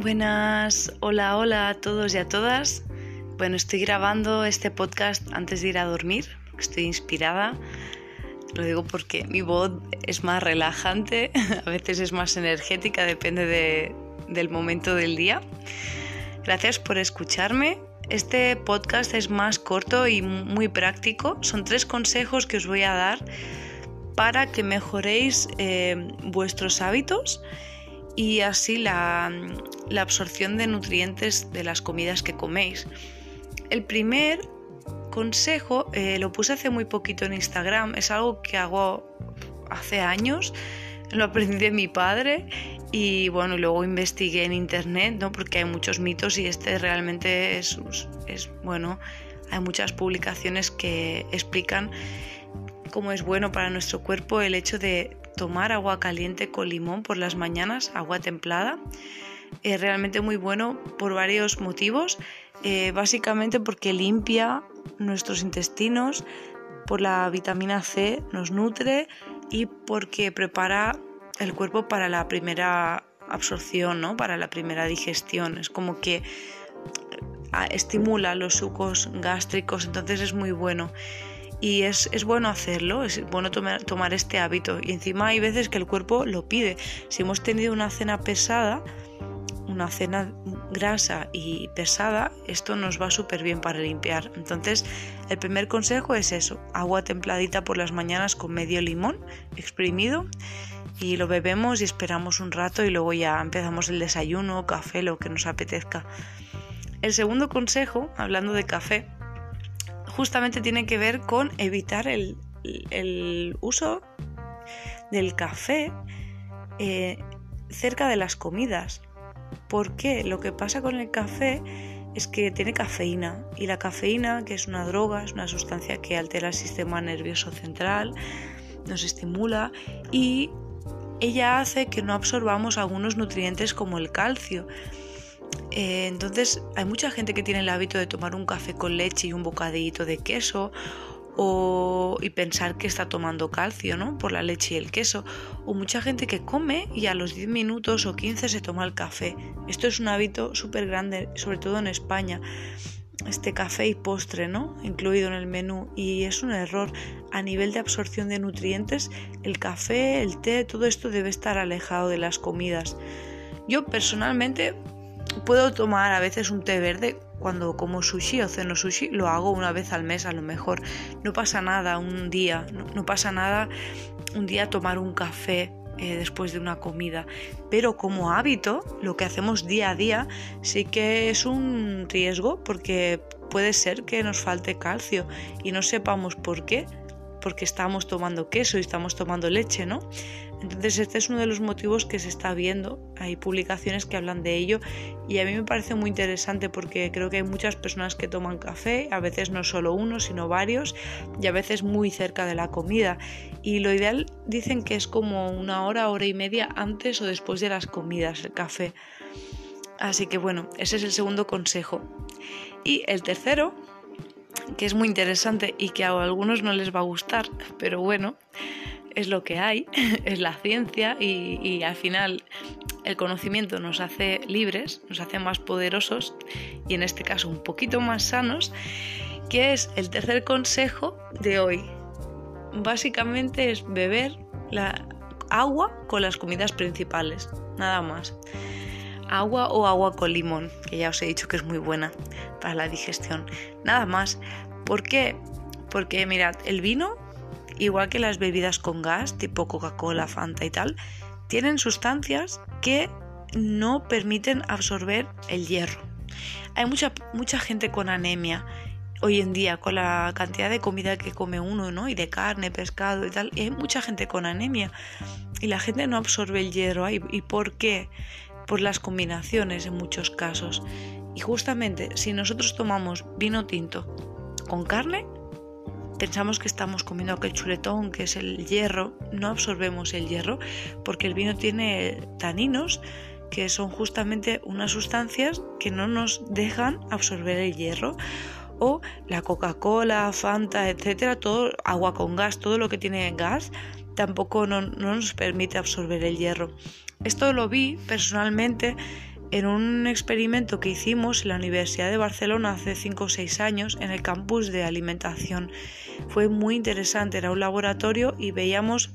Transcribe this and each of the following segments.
Buenas, hola, hola a todos y a todas. Bueno, estoy grabando este podcast antes de ir a dormir, estoy inspirada. Lo digo porque mi voz es más relajante, a veces es más energética, depende del momento del día. Gracias por escucharme. Este podcast es más corto y muy práctico. Son tres consejos que os voy a dar para que mejoréis eh, vuestros hábitos y así la, absorción de nutrientes de las comidas que coméis. El primer consejo eh, lo puse hace muy poquito en Instagram, es algo que hago hace años, lo aprendí de mi padre y bueno, luego investigué en internet, ¿no? porque hay muchos mitos y este realmente es, es bueno, hay muchas publicaciones que explican cómo es bueno para nuestro cuerpo el hecho de tomar agua caliente con limón por las mañanas, agua templada. Es realmente muy bueno por varios motivos. Eh, básicamente porque limpia nuestros intestinos, por la vitamina C nos nutre y porque prepara el cuerpo para la primera absorción, ¿no? para la primera digestión. Es como que ah, estimula los sucos gástricos, entonces es muy bueno y es, bueno hacerlo, es bueno tomar, tomar, este hábito y encima hay veces que el cuerpo lo pide. Si hemos tenido una cena pesada, una cena grasa y pesada, esto nos va súper bien para limpiar. Entonces, el primer consejo es eso, agua templadita por las mañanas con medio limón exprimido y lo bebemos y esperamos un rato y luego ya empezamos el desayuno, café, lo que nos apetezca. El segundo consejo, hablando de café, justamente tiene que ver con evitar el, uso del café eh, cerca de las comidas. Porque lo que pasa con el café es que tiene cafeína y la cafeína, que es una droga, es una sustancia que altera el sistema nervioso central, nos estimula y ella hace que no absorbamos algunos nutrientes como el calcio. Eh, entonces hay mucha gente que tiene el hábito de tomar un café con leche y un bocadillito de queso o, y pensar que está tomando calcio, ¿no? Por la leche y el queso. O mucha gente que come y a los 10 minutos o 15 se toma el café. Esto es un hábito súper grande, sobre todo en España. Este café y postre, ¿no? Incluido en el menú. Y es un error. A nivel de absorción de nutrientes, el café, el té, todo esto debe estar alejado de las comidas. Yo personalmente Puedo tomar a veces un té verde cuando como sushi o ceno sushi, lo hago una vez al mes a lo mejor. No pasa nada un día, no, pasa nada un día tomar un café eh, después de una comida. Pero como hábito, lo que hacemos día a día sí que es un riesgo porque puede ser que nos falte calcio y no sepamos por qué porque estamos tomando queso y estamos tomando leche, ¿no? Entonces este es uno de los motivos que se está viendo. Hay publicaciones que hablan de ello y a mí me parece muy interesante porque creo que hay muchas personas que toman café, a veces no solo uno, sino varios y a veces muy cerca de la comida. Y lo ideal dicen que es como una hora, hora y media antes o después de las comidas el café. Así que bueno, ese es el segundo consejo. Y el tercero que es muy interesante y que a algunos no les va a gustar, pero bueno, es lo que hay, es la ciencia y, al final el conocimiento nos hace libres, nos hace más poderosos y en este caso un poquito más sanos, que es el tercer consejo de hoy. Básicamente es beber la agua con las comidas principales, nada más agua o agua con limón, que ya os he dicho que es muy buena para la digestión. Nada más. ¿Por qué? Porque mirad, el vino, igual que las bebidas con gas, tipo Coca-Cola, Fanta y tal, tienen sustancias que no permiten absorber el hierro. Hay mucha, mucha gente con anemia hoy en día con la cantidad de comida que come uno, ¿no? Y de carne, pescado y tal. Hay mucha gente con anemia y la gente no absorbe el hierro. ¿Y por qué? Por las combinaciones en muchos casos. Y justamente si nosotros tomamos vino tinto con carne, pensamos que estamos comiendo aquel chuletón que es el hierro, no absorbemos el hierro porque el vino tiene taninos que son justamente unas sustancias que no nos dejan absorber el hierro o la Coca-Cola, Fanta, etcétera, todo agua con gas, todo lo que tiene gas tampoco no, nos permite absorber el hierro. Esto lo vi personalmente en un experimento que hicimos en la Universidad de Barcelona hace 5 o 6 años en el campus de alimentación. Fue muy interesante, era un laboratorio y veíamos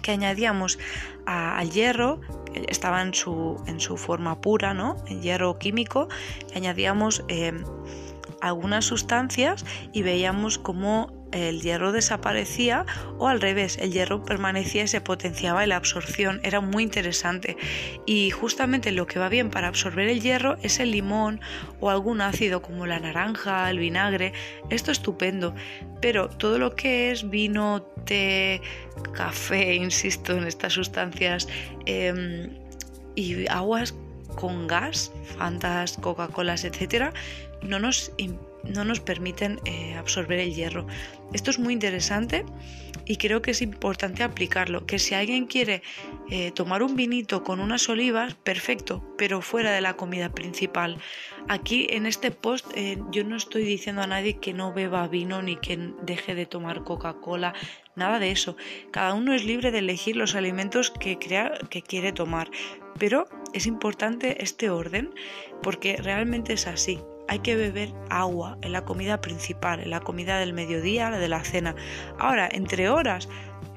que añadíamos al hierro, estaba en su, en su forma pura, ¿no? El hierro químico, añadíamos eh, algunas sustancias y veíamos cómo el hierro desaparecía o al revés, el hierro permanecía y se potenciaba la absorción. Era muy interesante. Y justamente lo que va bien para absorber el hierro es el limón o algún ácido como la naranja, el vinagre. Esto estupendo. Pero todo lo que es vino, té, café, insisto en estas sustancias, em, y aguas con gas, fantas, Coca-Colas, etcétera, no nos no nos permiten eh, absorber el hierro. Esto es muy interesante y creo que es importante aplicarlo. Que si alguien quiere eh, tomar un vinito con unas olivas, perfecto, pero fuera de la comida principal. Aquí en este post eh, yo no estoy diciendo a nadie que no beba vino ni que deje de tomar Coca-Cola, nada de eso. Cada uno es libre de elegir los alimentos que crea que quiere tomar. Pero es importante este orden porque realmente es así hay que beber agua en la comida principal, en la comida del mediodía, la de la cena. Ahora, entre horas,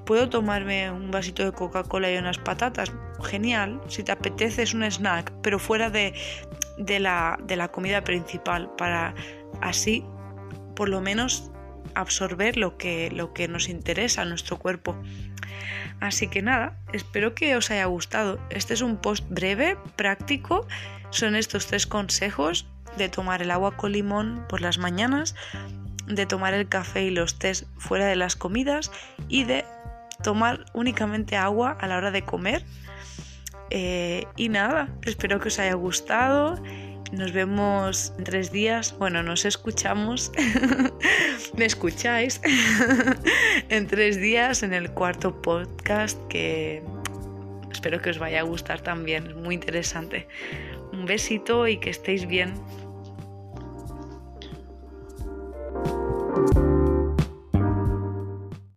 puedo tomarme un vasito de Coca-Cola y unas patatas. Genial, si te apetece es un snack, pero fuera de, la, de la comida principal, para así por lo menos absorber lo que, lo que nos interesa a nuestro cuerpo. Así que nada, espero que os haya gustado. Este es un post breve, práctico. Son estos tres consejos de tomar el agua con limón por las mañanas, de tomar el café y los tés fuera de las comidas y de tomar únicamente agua a la hora de comer. Eh, y nada, espero que os haya gustado. Nos vemos en tres días. Bueno, nos escuchamos. Me escucháis en tres días en el cuarto podcast que espero que os vaya a gustar también. Es muy interesante. Un besito y que estéis bien.